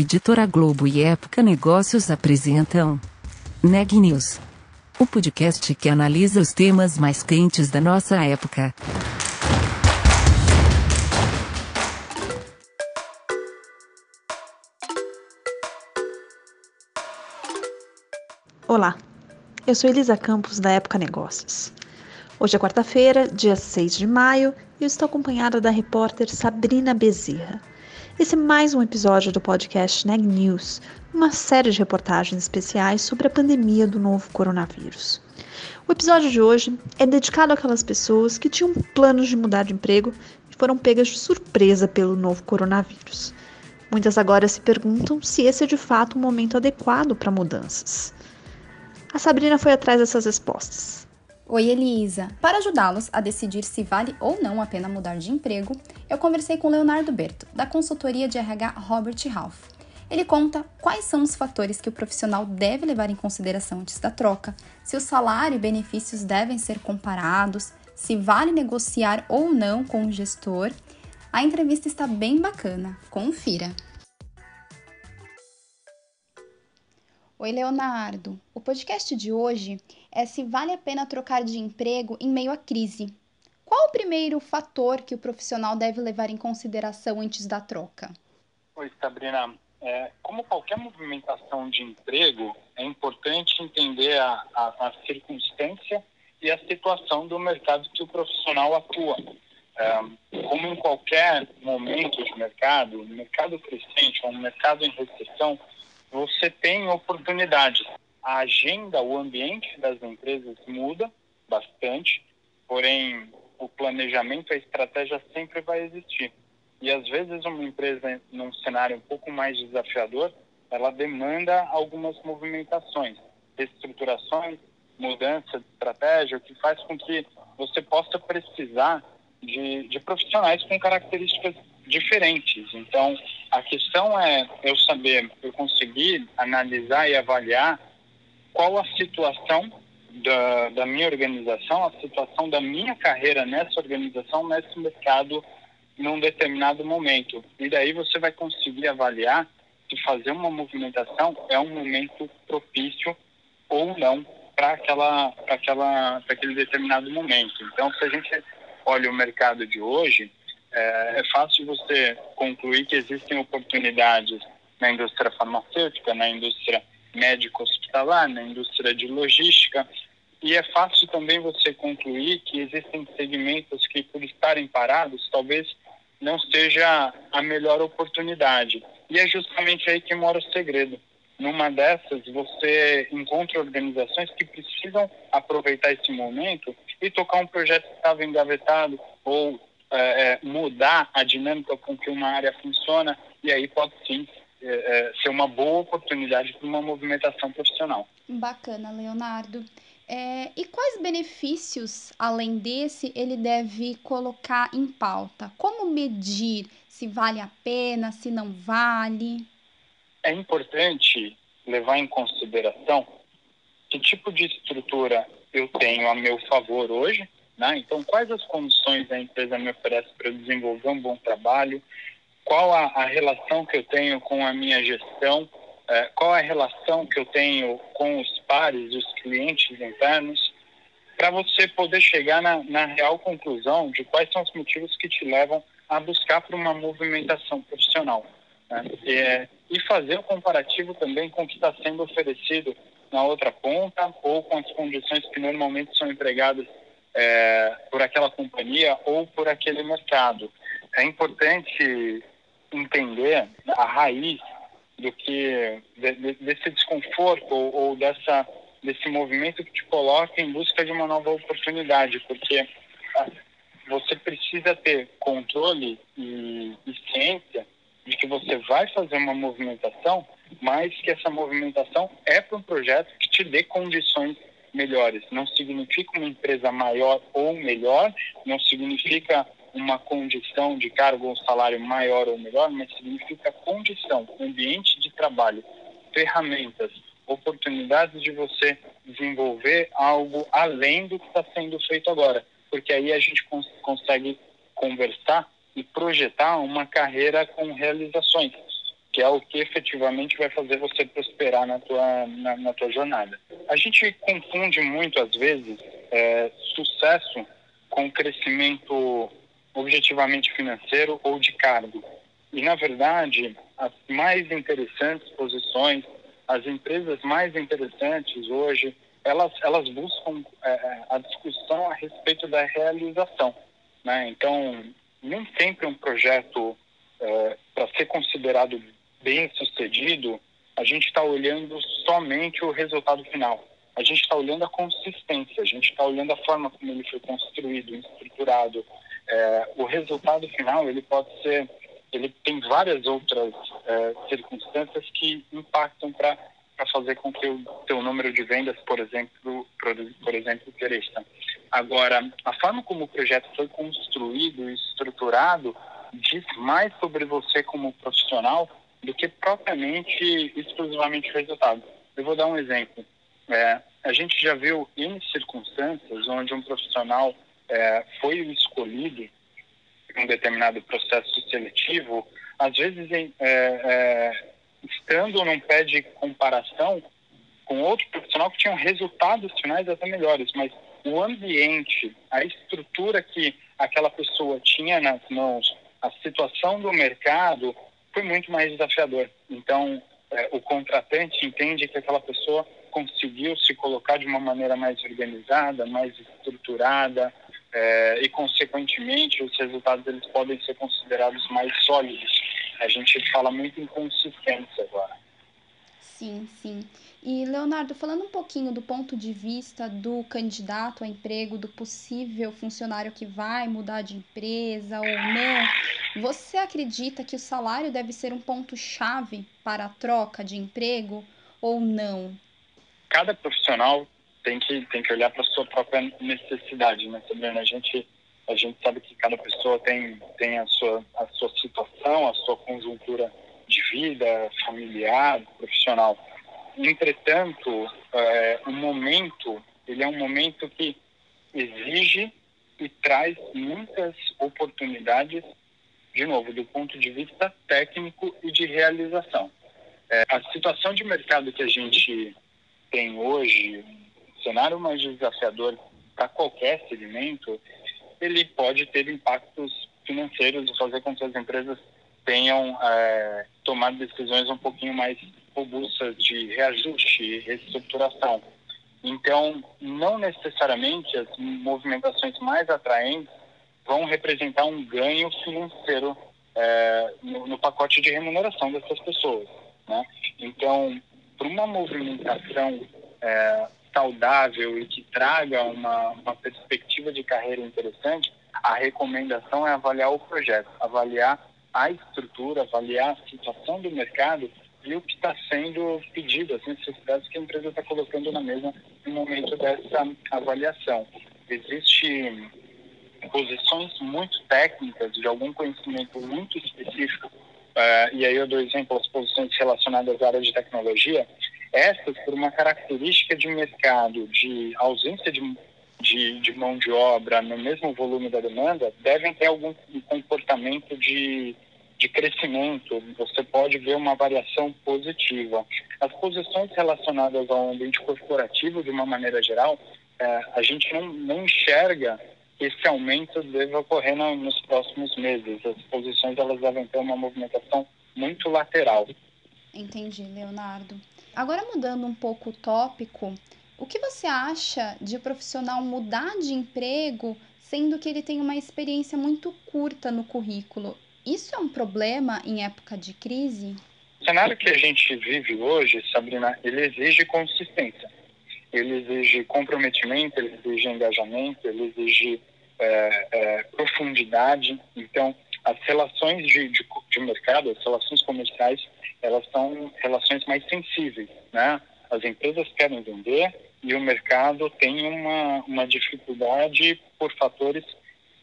Editora Globo e Época Negócios apresentam Neg News, o podcast que analisa os temas mais quentes da nossa época. Olá, eu sou Elisa Campos da Época Negócios. Hoje é quarta-feira, dia 6 de maio, e eu estou acompanhada da repórter Sabrina Bezerra. Esse é mais um episódio do podcast Neg News, uma série de reportagens especiais sobre a pandemia do novo coronavírus. O episódio de hoje é dedicado àquelas pessoas que tinham planos de mudar de emprego e foram pegas de surpresa pelo novo coronavírus. Muitas agora se perguntam se esse é de fato um momento adequado para mudanças. A Sabrina foi atrás dessas respostas. Oi, Elisa! Para ajudá-los a decidir se vale ou não a pena mudar de emprego, eu conversei com Leonardo Berto, da consultoria de RH Robert Half. Ele conta quais são os fatores que o profissional deve levar em consideração antes da troca, se o salário e benefícios devem ser comparados, se vale negociar ou não com o gestor. A entrevista está bem bacana, confira! Oi, Leonardo. O podcast de hoje é se vale a pena trocar de emprego em meio à crise. Qual o primeiro fator que o profissional deve levar em consideração antes da troca? Oi, Sabrina. É, como qualquer movimentação de emprego, é importante entender a, a, a, circunstância e a situação do mercado que o profissional atua. É, como em qualquer momento de mercado, mercado crescente ou mercado em recessão, você tem oportunidades. A agenda, o ambiente das empresas muda bastante, porém o planejamento, a estratégia sempre vai existir. E às vezes uma empresa num cenário um pouco mais desafiador, ela demanda algumas movimentações, reestruturações, mudança de estratégia, o que faz com que você possa precisar de, de profissionais com características diferentes. Então, a questão é eu saber, eu conseguir analisar e avaliar qual a situação da, da minha organização, a situação da minha carreira nessa organização, nesse mercado, num determinado momento. E daí você vai conseguir avaliar se fazer uma movimentação é um momento propício ou não para aquela, aquela, aquele determinado momento. Então, se a gente olha o mercado de hoje, é, é fácil você concluir que existem oportunidades na indústria farmacêutica, na indústria médico-hospitalar, na indústria de logística, e é fácil também você concluir que existem segmentos que, por estarem parados, talvez não seja a melhor oportunidade. E é justamente aí que mora o segredo. Numa dessas, você encontra organizações que precisam aproveitar esse momento e tocar um projeto que estava engavetado ou é, é, mudar a dinâmica com que uma área funciona e aí pode sim é, é ser uma boa oportunidade para uma movimentação profissional. Bacana, Leonardo. É, e quais benefícios, além desse, ele deve colocar em pauta? Como medir se vale a pena, se não vale? É importante levar em consideração que tipo de estrutura eu tenho a meu favor hoje né? Então, quais as condições a empresa me oferece para desenvolver um bom trabalho? Qual a, a, relação que eu tenho com a minha gestão? É, qual a relação que eu tenho com os pares, os clientes internos? Para você poder chegar na, na real conclusão de quais são os motivos que te levam a buscar por uma movimentação profissional. Né? E, e fazer o comparativo também com o que está sendo oferecido na outra ponta ou com as condições que normalmente são empregadas é, por aquela companhia ou por aquele mercado. É importante entender a raiz do que de, de, desse desconforto ou, ou, dessa desse movimento que te coloca em busca de uma nova oportunidade, porque você precisa ter controle e, e ciência de que você vai fazer uma movimentação, mas que essa movimentação é para um projeto que te dê condições melhores. Não significa uma empresa maior ou melhor, não significa uma condição de cargo ou salário maior ou melhor, mas significa condição, ambiente de trabalho, ferramentas, oportunidades de você desenvolver algo além do que está sendo feito agora. Porque aí a gente cons consegue conversar e projetar uma carreira com realizações, que é o que efetivamente vai fazer você prosperar na tua, na, na tua jornada. A gente confunde muito, às vezes, é, sucesso com crescimento objetivamente financeiro ou de cargo. E, na verdade, as mais interessantes posições, as empresas mais interessantes hoje, elas, elas buscam é, é a discussão a respeito da realização. Né? Então, nem sempre um projeto, é, para ser considerado bem sucedido, a gente está olhando somente o resultado final. A gente está olhando a consistência, a gente está olhando a forma como ele foi construído, estruturado. É, o resultado final ele pode ser, ele tem várias outras é, circunstâncias que impactam para fazer com que o teu número de vendas, por exemplo, por exemplo, cresça. Agora, a forma como o projeto foi construído e estruturado diz mais sobre você como profissional do que propriamente exclusivamente o resultado. Eu vou dar um exemplo. É, a gente já viu em circunstâncias onde um profissional é, foi escolhido um determinado processo seletivo, às vezes é, é, estando num pé de comparação com outro profissional que tinham resultados finais até melhores, mas o ambiente, a estrutura que aquela pessoa tinha nas mãos, a situação do mercado foi muito mais desafiador. Então, é, o contratante entende que aquela pessoa conseguiu se colocar de uma maneira mais organizada, mais estruturada, é, e consequentemente os resultados eles podem ser considerados mais sólidos. A gente fala muito em consistência agora. Sim, sim. E Leonardo, falando um pouquinho do ponto de vista do candidato a emprego, do possível funcionário que vai mudar de empresa ou não, você acredita que o salário deve ser um ponto chave para a troca de emprego ou não? Cada profissional tem que tem que olhar para sua própria necessidade, né, Sabrina? A gente a gente sabe que cada pessoa tem tem a sua a sua situação, a sua conjuntura de vida, familiar, profissional. Entretanto, é, o momento ele é um momento que exige e traz muitas oportunidades, de novo, do ponto de vista técnico e de realização. É, a situação de mercado que a gente tem hoje, cenário mais desafiador para qualquer segmento, ele pode ter impactos financeiros e fazer com que as empresas tenham é, tomado decisões um pouquinho mais robustas de reajuste e reestruturação. Então, não necessariamente as movimentações mais atraentes vão representar um ganho financeiro é, no, no, pacote de remuneração dessas pessoas. Né? Então, para uma movimentação é, saudável e que traga uma, uma perspectiva de carreira interessante, a recomendação é avaliar o projeto, avaliar a estrutura, avaliar a situação do mercado e o que está sendo pedido, as necessidades que a empresa está colocando na mesa no momento dessa avaliação. Existem posições muito técnicas, de algum conhecimento muito específico, uh, e aí eu dou exemplo as posições relacionadas à área de tecnologia, essas, por uma característica de mercado de ausência de, de, de mão de obra no mesmo volume da demanda, devem ter algum comportamento de, de crescimento. Você pode ver uma variação positiva. As posições relacionadas ao ambiente corporativo, de uma maneira geral, é, a gente não, não enxerga que esse aumento deva ocorrer no, nos próximos meses. As posições elas devem ter uma movimentação muito lateral. Entendi, Leonardo. Agora mudando um pouco o tópico, o que você acha de o profissional mudar de emprego sendo que ele tem uma experiência muito curta no currículo? Isso é um problema em época de crise? O cenário que a gente vive hoje, Sabrina, ele exige consistência. Ele exige comprometimento, ele exige engajamento, ele exige é, é, profundidade. Então, as relações de, de, de mercado, as relações comerciais, elas são relações mais sensíveis, né? As empresas querem vender e o mercado tem uma, uma dificuldade por fatores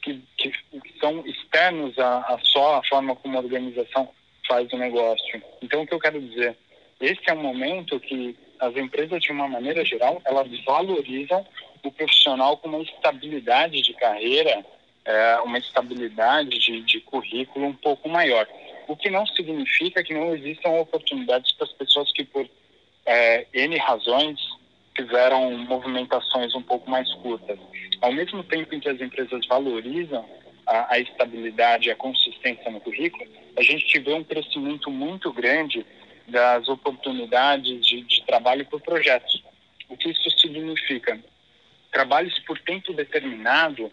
que, que são externos a, a só a forma como a organização faz o negócio. Então, o que eu quero dizer? Esse é um momento que as empresas, de uma maneira geral, elas valorizam o profissional com uma estabilidade de carreira, é, uma estabilidade de, de currículo um pouco maior. o que não significa que não existam oportunidades para as pessoas que, por é, N razões, tiveram movimentações um pouco mais curtas. Ao mesmo tempo em que as empresas valorizam a, a estabilidade e a consistência no currículo, a gente tiver um crescimento muito grande das oportunidades de, de trabalho por projetos. O que isso significa? Trabalhos por tempo determinado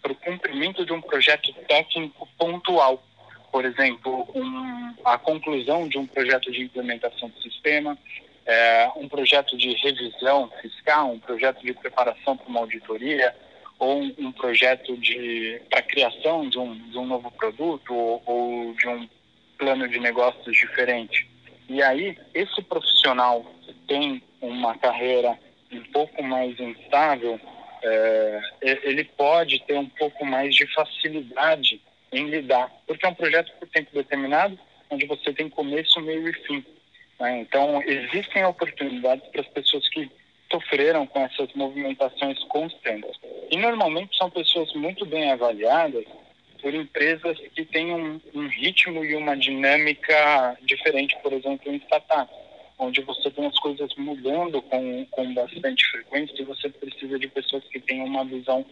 para o cumprimento de um projeto técnico pontual. Por exemplo, um, a conclusão de um projeto de implementação do sistema, é, um projeto de revisão fiscal, um projeto de preparação para uma auditoria, ou um, um projeto de para criação de um, de um novo produto ou, ou de um plano de negócios diferente. E aí, esse profissional que tem uma carreira um pouco mais instável, é, ele pode ter um pouco mais de facilidade em lidar, porque é um projeto por tempo determinado, onde você tem começo, meio e fim. Né? Então, existem oportunidades para as pessoas que sofreram com essas movimentações constantes. E, normalmente, são pessoas muito bem avaliadas por empresas que têm um, um ritmo e uma dinâmica diferente, por exemplo, em startup, onde você tem as coisas mudando com, com bastante frequência e você precisa de pessoas que tenham uma visão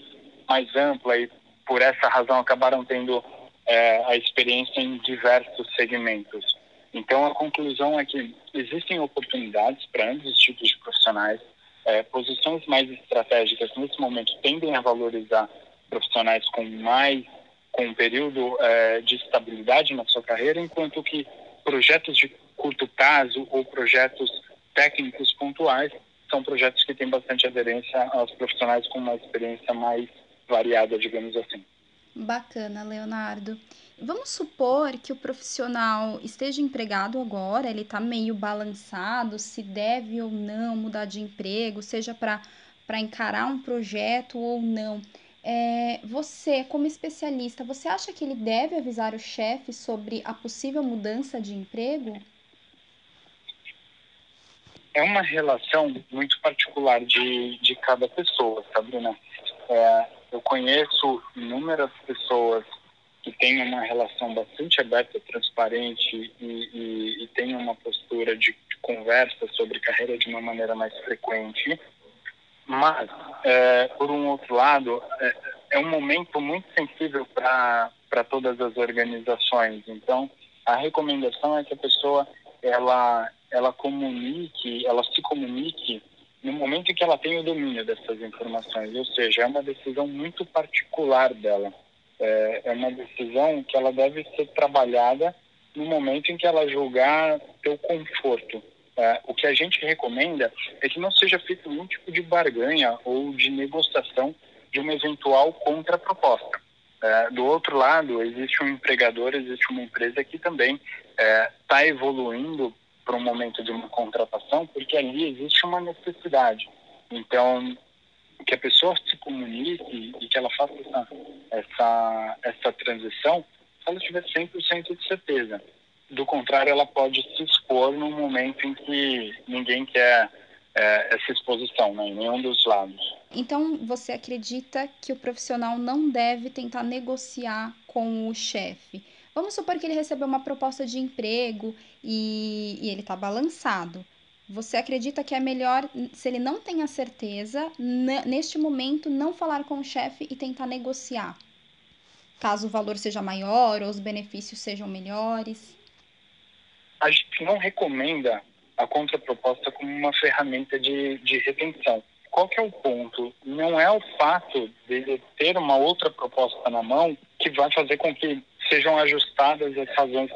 mais ampla e, por essa razão, acabaram tendo é, a experiência em diversos segmentos. Então, a conclusão é que existem oportunidades para ambos os tipos de profissionais. É, posições mais estratégicas, nesse momento, tendem a valorizar profissionais com mais com um período é, de estabilidade na sua carreira, enquanto que projetos de curto prazo ou projetos técnicos pontuais são projetos que têm bastante aderência aos profissionais com uma experiência mais variada, digamos assim. Bacana, Leonardo. Vamos supor que o profissional esteja empregado agora, ele está meio balançado, se deve ou não mudar de emprego, seja para encarar um projeto ou não. É, você, como especialista, você acha que ele deve avisar o chefe sobre a possível mudança de emprego? É uma relação muito particular de, de cada pessoa, Sabrina. É, eu conheço inúmeras pessoas que têm uma relação bastante aberta, transparente e, e, e têm uma postura de, de conversa sobre carreira de uma maneira mais frequente mas, é, por um outro lado, é, é um momento muito sensível para todas as organizações. Então, a recomendação é que a pessoa ela, ela comunique, ela se comunique no momento em que ela tem o domínio dessas informações. Ou seja, é uma decisão muito particular dela. É, é uma decisão que ela deve ser trabalhada no momento em que ela julgar o conforto é, o que a gente recomenda é que não seja feito nenhum tipo de barganha ou de negociação de uma eventual contraproposta. É, do outro lado, existe um empregador, existe uma empresa que também está é, evoluindo para um momento de uma contratação, porque ali existe uma necessidade. Então, que a pessoa se comunique e que ela faça essa, essa, essa transição se ela tiver 100% de certeza. Do contrário, ela pode se expor num momento em que ninguém quer é, essa exposição, né, em nenhum dos lados. Então, você acredita que o profissional não deve tentar negociar com o chefe? Vamos supor que ele recebeu uma proposta de emprego e, e ele está balançado. Você acredita que é melhor, se ele não tem a certeza, neste momento, não falar com o chefe e tentar negociar? Caso o valor seja maior ou os benefícios sejam melhores? a gente não recomenda a contraproposta como uma ferramenta de, de retenção. Qual que é o ponto? Não é o fato de ter uma outra proposta na mão que vai fazer com que sejam ajustadas as razões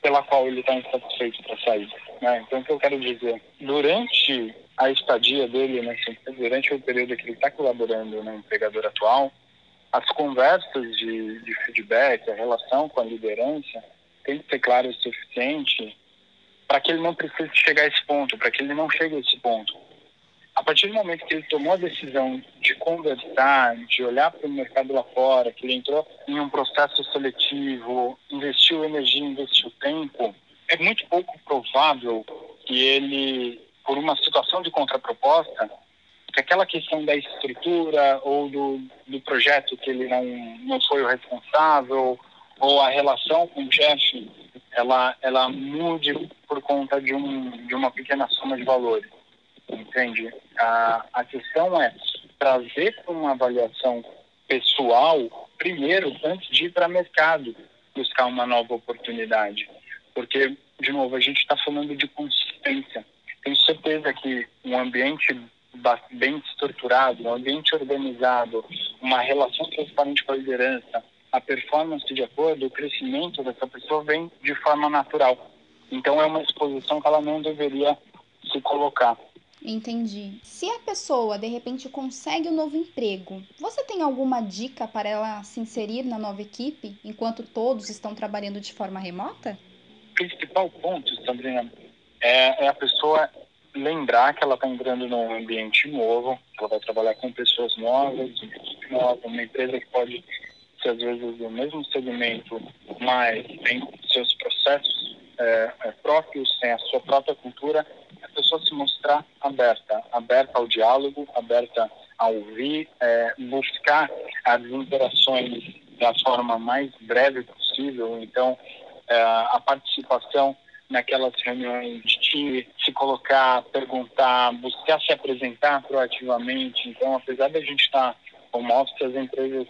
pela qual ele está insatisfeito para sair. Né? Então, o que eu quero dizer? Durante a estadia dele, né, durante o período que ele está colaborando no empregador atual, as conversas de, de feedback, a relação com a liderança, tem que ser claro o suficiente para que ele não precise chegar a esse ponto, para que ele não chegue a esse ponto. A partir do momento que ele tomou a decisão de conversar, de olhar para o mercado lá fora, que ele entrou em um processo seletivo, investiu energia, investiu tempo, é muito pouco provável que ele, por uma situação de contraproposta, que aquela questão da estrutura ou do, do projeto que ele não, não foi o responsável ou a relação com o chefe ela, ela mude por conta de, um, de uma pequena soma de valores. Entende? A, a questão é trazer uma avaliação pessoal, primeiro, antes de ir para mercado buscar uma nova oportunidade. Porque, de novo, a gente está falando de consistência. Tenho certeza que um ambiente bem estruturado, um ambiente organizado, uma relação transparente com a liderança, a performance de acordo, o crescimento dessa pessoa vem de forma natural. Então é uma exposição que ela não deveria se colocar. Entendi. Se a pessoa de repente consegue um novo emprego, você tem alguma dica para ela se inserir na nova equipe enquanto todos estão trabalhando de forma remota? O principal ponto, Sabrina, é, é a pessoa lembrar que ela está entrando num ambiente novo, ela vai trabalhar com pessoas novas, uma equipe nova, uma empresa que pode ser às vezes do mesmo segmento, mas tem seus processos é, é, próprios, tem a sua própria cultura, pessoa se mostrar aberta, aberta ao diálogo, aberta a ouvir, é, buscar as interações da forma mais breve possível. Então, é, a participação naquelas reuniões de time, se colocar, perguntar, buscar se apresentar proativamente. Então, apesar da gente estar como office, as empresas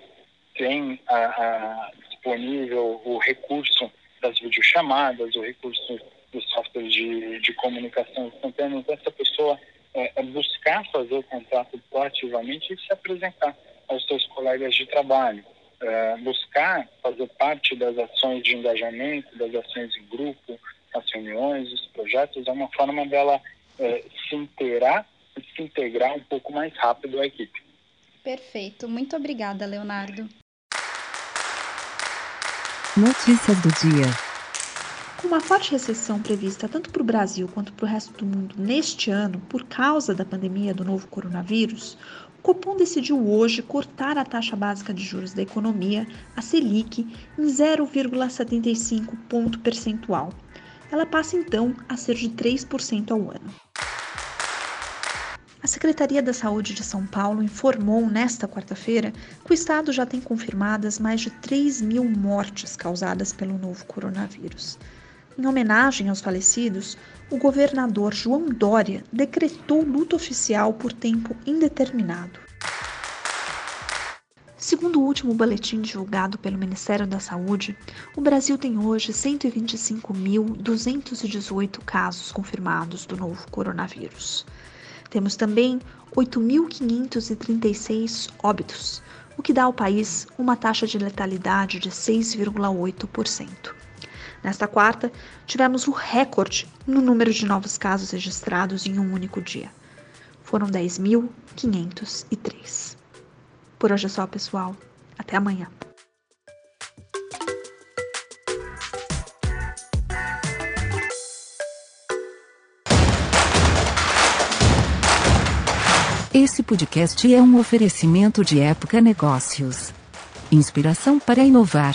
têm a, a, disponível o recurso das videochamadas, o recurso de, de comunicação instantânea. Então, essa pessoa é, é buscar fazer o contato proativamente e se apresentar aos seus colegas de trabalho. É, buscar fazer parte das ações de engajamento, das ações em grupo, as reuniões, os projetos, é uma forma dela é, se inteirar e se integrar um pouco mais rápido à equipe. Perfeito. Muito obrigada, Leonardo. Notícias do dia. Com uma forte recessão prevista tanto para o Brasil quanto para o resto do mundo neste ano, por causa da pandemia do novo coronavírus, o Copom decidiu hoje cortar a taxa básica de juros da economia, a Selic, em 0,75 ponto percentual. Ela passa então a ser de 3% ao ano. A Secretaria da Saúde de São Paulo informou nesta quarta-feira que o estado já tem confirmadas mais de 3 mil mortes causadas pelo novo coronavírus. Em homenagem aos falecidos, o governador João Dória decretou luto oficial por tempo indeterminado. Segundo o último boletim divulgado pelo Ministério da Saúde, o Brasil tem hoje 125.218 casos confirmados do novo coronavírus. Temos também 8.536 óbitos, o que dá ao país uma taxa de letalidade de 6,8%. Nesta quarta, tivemos o recorde no número de novos casos registrados em um único dia. Foram 10.503. Por hoje é só, pessoal. Até amanhã. Esse podcast é um oferecimento de Época Negócios. Inspiração para inovar.